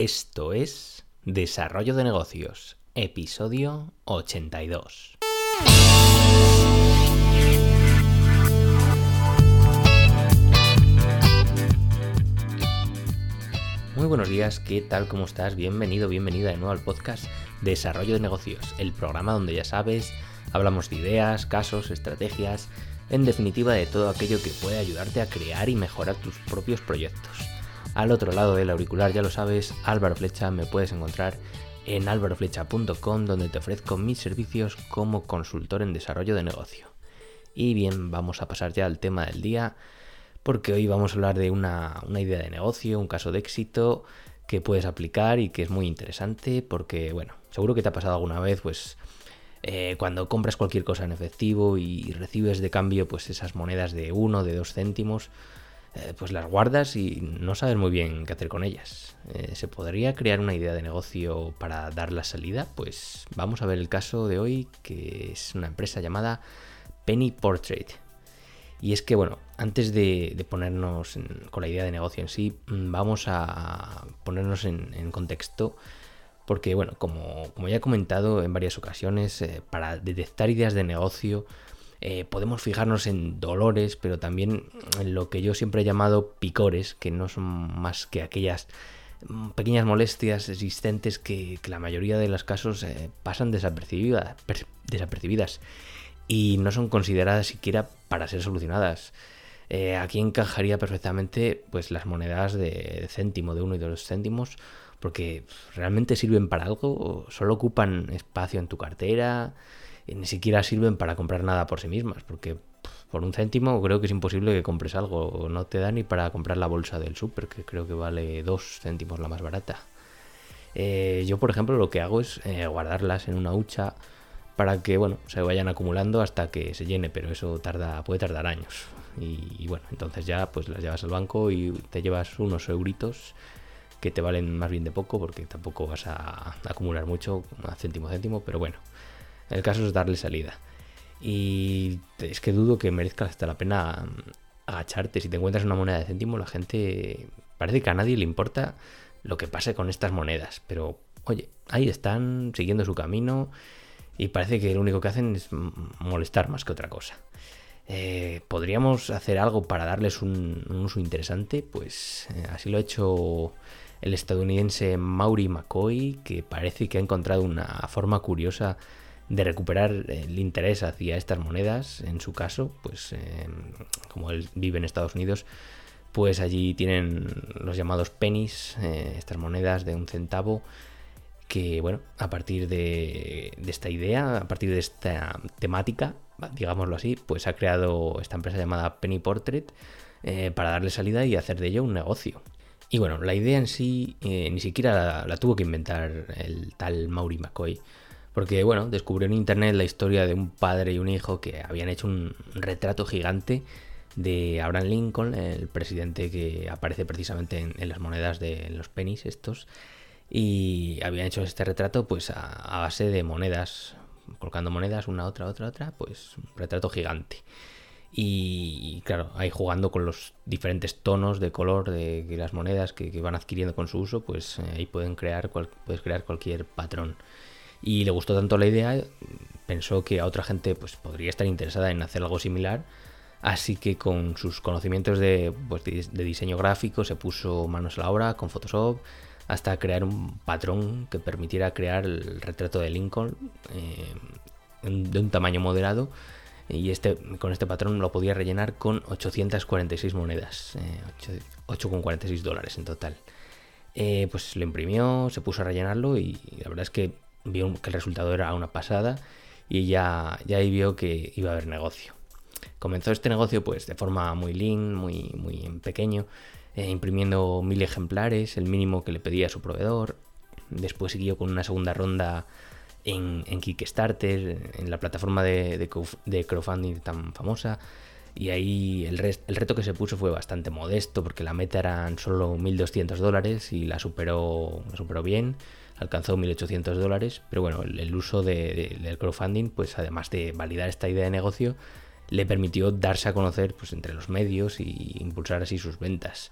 Esto es Desarrollo de Negocios, episodio 82. Muy buenos días, ¿qué tal? ¿Cómo estás? Bienvenido, bienvenida de nuevo al podcast Desarrollo de Negocios, el programa donde ya sabes, hablamos de ideas, casos, estrategias, en definitiva de todo aquello que puede ayudarte a crear y mejorar tus propios proyectos. Al otro lado del auricular, ya lo sabes, Álvaro Flecha, me puedes encontrar en álvaroflecha.com donde te ofrezco mis servicios como consultor en desarrollo de negocio. Y bien, vamos a pasar ya al tema del día, porque hoy vamos a hablar de una, idea de negocio, un caso de éxito que puedes aplicar y que es muy interesante porque, bueno, seguro que te ha pasado alguna vez, pues eh, cuando compras cualquier cosa en efectivo y recibes de cambio pues esas monedas de uno, de dos céntimos, eh, pues las guardas y no sabes muy bien qué hacer con ellas. Eh, ¿Se podría crear una idea de negocio para dar la salida? Pues vamos a ver el caso de hoy, que es una empresa llamada Penny Portrait. Y es que, bueno, antes de, ponernos con la idea de negocio en sí, mm, vamos a ponernos en, contexto. Porque, bueno, como, ya he comentado en varias ocasiones, eh, para detectar ideas de negocio eh, podemos fijarnos en dolores, pero también en lo que yo siempre he llamado picores, que no son más que aquellas mm, pequeñas molestias existentes que, la mayoría de los casos eh, pasan desapercibidas, y no son consideradas siquiera para ser solucionadas. Eh, aquí encajaría perfectamente pues las monedas de céntimo, de uno y de dos céntimos, porque realmente sirven para algo, solo ocupan espacio en tu cartera, ni siquiera sirven para comprar nada por sí mismas, porque por un céntimo creo que es imposible que compres algo, no te da ni para comprar la bolsa del súper, que creo que vale dos céntimos la más barata. Eh, yo, por ejemplo, lo que hago es eh, guardarlas en una hucha para que, bueno, se vayan acumulando hasta que se llene, pero eso puede tardar años. Y, bueno, entonces ya pues las llevas al banco y te llevas unos euritos que te valen más bien de poco porque tampoco vas a acumular mucho, a céntimo céntimo, pero bueno, el caso es darle salida. Y es que dudo que merezca hasta la pena agacharte. Si te encuentras una moneda de céntimo, la gente parece que a nadie le importa lo que pase con estas monedas. Pero, oye, ahí están siguiendo su camino y parece que lo único que hacen es molestar más que otra cosa. Eh, ¿Podríamos hacer algo para darles un, uso interesante? Pues eh, así lo ha hecho el estadounidense Maury McCoy, que parece que ha encontrado una forma curiosa de recuperar el interés hacia estas monedas, en su caso, pues em, como él vive en Estados Unidos, pues allí tienen los llamados pennies, eh, estas monedas de un centavo, que bueno, a partir de, esta idea, a partir de esta temática, digámoslo así, pues ha creado esta empresa llamada Penny Portrait eh, para darle salida y hacer de ello un negocio. Y bueno, la idea en sí eh, ni siquiera la, la, tuvo que inventar el tal Maury McCoy, porque, bueno, descubrió en internet la historia de un padre y un hijo que habían hecho un retrato gigante de Abraham Lincoln, el presidente que aparece precisamente en, las monedas de los pennies estos. Y habían hecho este retrato pues a, base de monedas, colocando monedas una, otra, otra, otra, pues un retrato gigante. Y, claro, ahí jugando con los diferentes tonos de color de, las monedas que, van adquiriendo con su uso, pues eh, ahí pueden crear, puedes crear cualquier patrón y le gustó tanto la idea, pensó que a otra gente pues, podría estar interesada en hacer algo similar, así que con sus conocimientos de, pues, de diseño gráfico se puso manos a la obra con Photoshop hasta crear un patrón que permitiera crear el retrato de Lincoln eh, de un tamaño moderado y este, con este patrón lo podía rellenar con 846 monedas, eh, 8,46 dólares en total. Eh, pues lo imprimió, se puso a rellenarlo y la verdad es que vio que el resultado era una pasada y ya, ya ahí vio que iba a haber negocio. Comenzó este negocio pues de forma muy lean, muy, muy pequeño, eh, imprimiendo mil ejemplares, el mínimo que le pedía a su proveedor. Después siguió con una segunda ronda en, Kickstarter, en la plataforma de, de, crowdfunding tan famosa. Y ahí el, el, reto que se puso fue bastante modesto, porque la meta eran solo 1.200 dólares y la superó, la superó bien alcanzó 1.800 dólares, pero bueno, el, uso del crowdfunding, pues además de validar esta idea de negocio, le permitió darse a conocer pues, entre los medios y impulsar así sus ventas.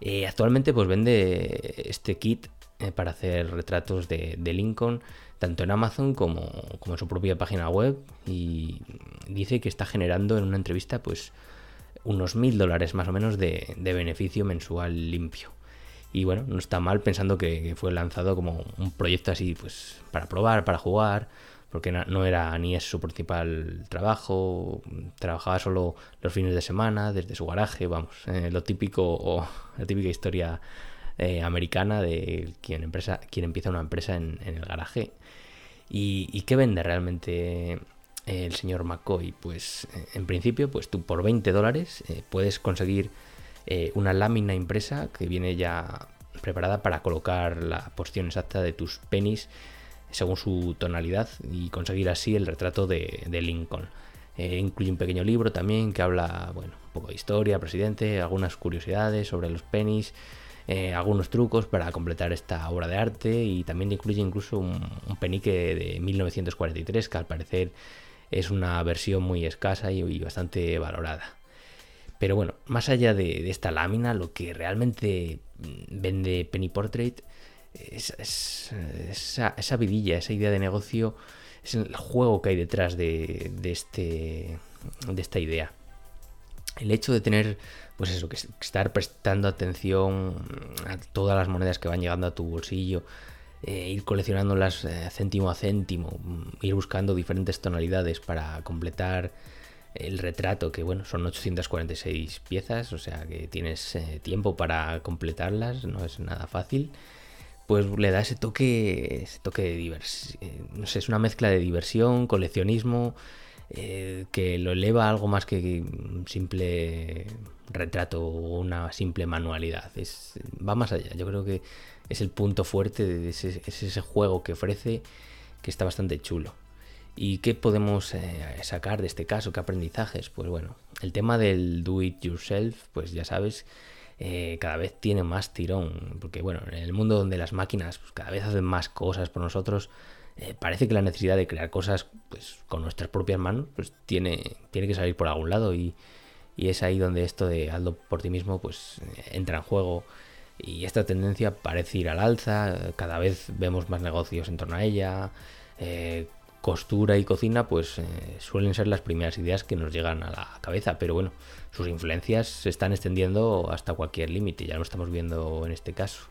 Eh, actualmente pues vende este kit eh, para hacer retratos de, Lincoln, tanto en Amazon como, en su propia página web. Y dice que está generando en una entrevista pues unos mil dólares más o menos de, beneficio mensual limpio. Y bueno, no está mal pensando que, fue lanzado como un proyecto así, pues para probar, para jugar, porque no era ni es su principal trabajo, trabajaba solo los fines de semana desde su garaje, vamos, eh, lo típico o la típica historia eh, americana de quien, empresa, quien empieza una empresa en, el garaje. ¿Y, qué vende realmente el señor McCoy? Pues eh, en principio, pues tú por 20 dólares puedes conseguir una lámina impresa que viene ya preparada para colocar la porción exacta de tus penis según su tonalidad y conseguir así el retrato de, Lincoln. Eh, incluye un pequeño libro también que habla, bueno, un poco de historia, presidente, algunas curiosidades sobre los penis, eh, algunos trucos para completar esta obra de arte y también incluye incluso un, penique de 1943 que al parecer es una versión muy escasa y, bastante valorada. Pero bueno, más allá de, esta lámina, lo que realmente vende Penny Portrait es, esa, esa, vidilla, esa idea de negocio, es el juego que hay detrás de, este, de esta idea. El hecho de tener, pues eso, que estar prestando atención a todas las monedas que van llegando a tu bolsillo, eh, ir coleccionándolas eh, céntimo a céntimo, mm, ir buscando diferentes tonalidades para completar el retrato, que bueno, son 846 piezas, o sea que tienes eh, tiempo para completarlas, no es nada fácil pues le da ese toque, ese toque de diversión. Eh, no sé, es una mezcla de diversión, coleccionismo, eh, que lo eleva a algo más que un simple retrato o una simple manualidad. Va más allá. Yo creo que es el punto fuerte de ese juego que ofrece que está bastante chulo. ¿Y qué podemos eh, sacar de este caso? ¿Qué aprendizajes? Pues bueno, el tema del do it yourself, pues ya sabes eh, cada vez tiene más tirón. Porque bueno, en el mundo donde las máquinas pues, cada vez hacen más cosas por nosotros, eh, parece que la necesidad de crear cosas pues, con nuestras propias manos pues, tiene, tiene que salir por algún lado. Y, es ahí donde esto de hazlo por ti mismo pues entra en juego. Y esta tendencia parece ir al alza, cada vez vemos más negocios en torno a ella. Costura y cocina pues eh, suelen ser las primeras ideas que nos llegan a la cabeza, pero bueno, sus influencias se están extendiendo hasta cualquier límite, ya lo estamos viendo en este caso.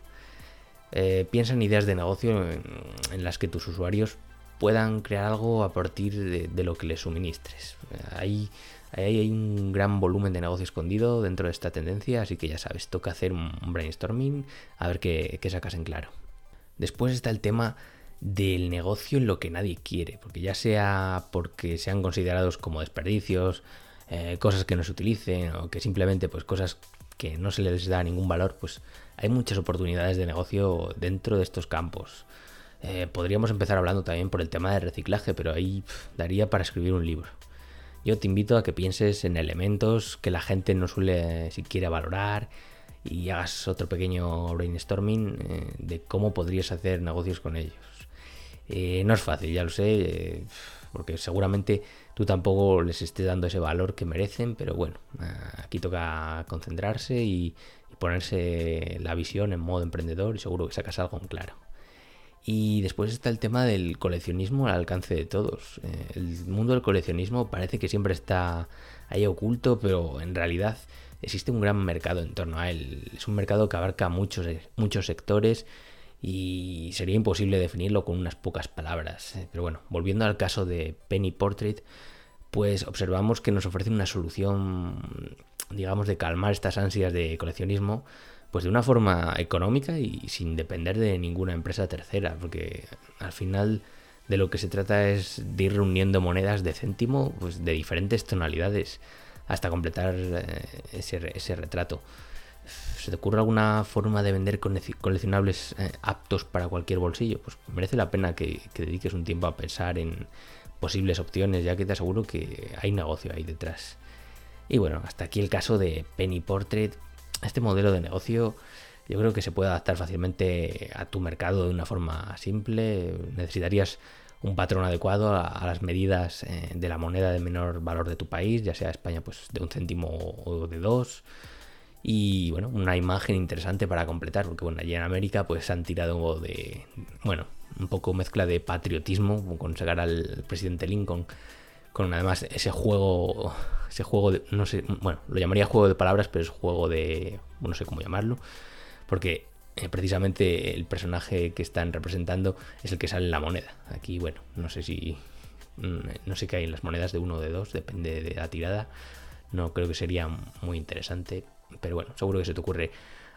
Eh, piensa en ideas de negocio en, las que tus usuarios puedan crear algo a partir de, lo que les suministres. Ahí, hay un gran volumen de negocio escondido dentro de esta tendencia, así que ya sabes, toca hacer un brainstorming a ver qué, qué sacas en claro. Después está el tema del negocio en lo que nadie quiere, porque ya sea porque sean considerados como desperdicios, eh, cosas que no se utilicen o que simplemente pues cosas que no se les da ningún valor, pues hay muchas oportunidades de negocio dentro de estos campos. Eh, podríamos empezar hablando también por el tema de reciclaje, pero ahí daría para escribir un libro. Yo te invito a que pienses en elementos que la gente no suele siquiera valorar y hagas otro pequeño brainstorming eh, de cómo podrías hacer negocios con ellos. Eh, no es fácil, ya lo sé, eh, porque seguramente tú tampoco les estés dando ese valor que merecen, pero bueno, eh, aquí toca concentrarse y, ponerse la visión en modo emprendedor y seguro que sacas algo en claro. Y después está el tema del coleccionismo al alcance de todos. el mundo del coleccionismo parece que siempre está ahí oculto, pero en realidad existe un gran mercado en torno a él. Es un mercado que abarca muchos, muchos sectores y sería imposible definirlo con unas pocas palabras. Eh, pero bueno, volviendo al caso de Penny Portrait, pues observamos que nos ofrece una solución, digamos, de calmar estas ansias de coleccionismo, pues de una forma económica y sin depender de ninguna empresa tercera, porque al final de lo que se trata es de ir reuniendo monedas de céntimo pues de diferentes tonalidades hasta completar eh, ese, ese retrato. ¿Se te ocurre alguna forma de vender coleccionables eh, aptos para cualquier bolsillo? Pues merece la pena que, dediques un tiempo a pensar en posibles opciones, ya que te aseguro que hay negocio ahí detrás. Y bueno, hasta aquí el caso de Penny Portrait. Este modelo de negocio yo creo que se puede adaptar fácilmente a tu mercado de una forma simple. Necesitarías un patrón adecuado a, las medidas eh, de la moneda de menor valor de tu país, ya sea España pues de un céntimo o de dos Y bueno, una imagen interesante para completar, porque bueno, allí en América pues han tirado de, bueno, un poco mezcla de patriotismo, con sacar al presidente Lincoln, con además ese juego, ese juego de, no sé, bueno, lo llamaría juego de palabras, pero es juego de, no sé cómo llamarlo, porque eh, precisamente el personaje que están representando es el que sale en la moneda. Aquí, bueno, no sé si, mm, no sé qué hay en las monedas de uno o de dos, depende de la tirada. No creo que sería muy interesante, pero bueno, seguro que se te ocurre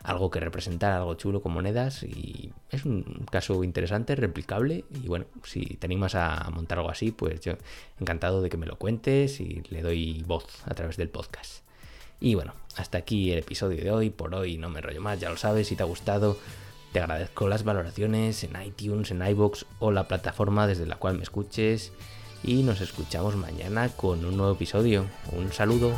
algo que representar, algo chulo con monedas y es un caso interesante, replicable y bueno, si te animas a montar algo así, pues yo encantado de que me lo cuentes y le doy voz a través del podcast. Y bueno, hasta aquí el episodio de hoy, por hoy no me rollo más, ya lo sabes, si te ha gustado, te agradezco las valoraciones en iTunes, en iBox o la plataforma desde la cual me escuches y nos escuchamos mañana con un nuevo episodio. Un saludo.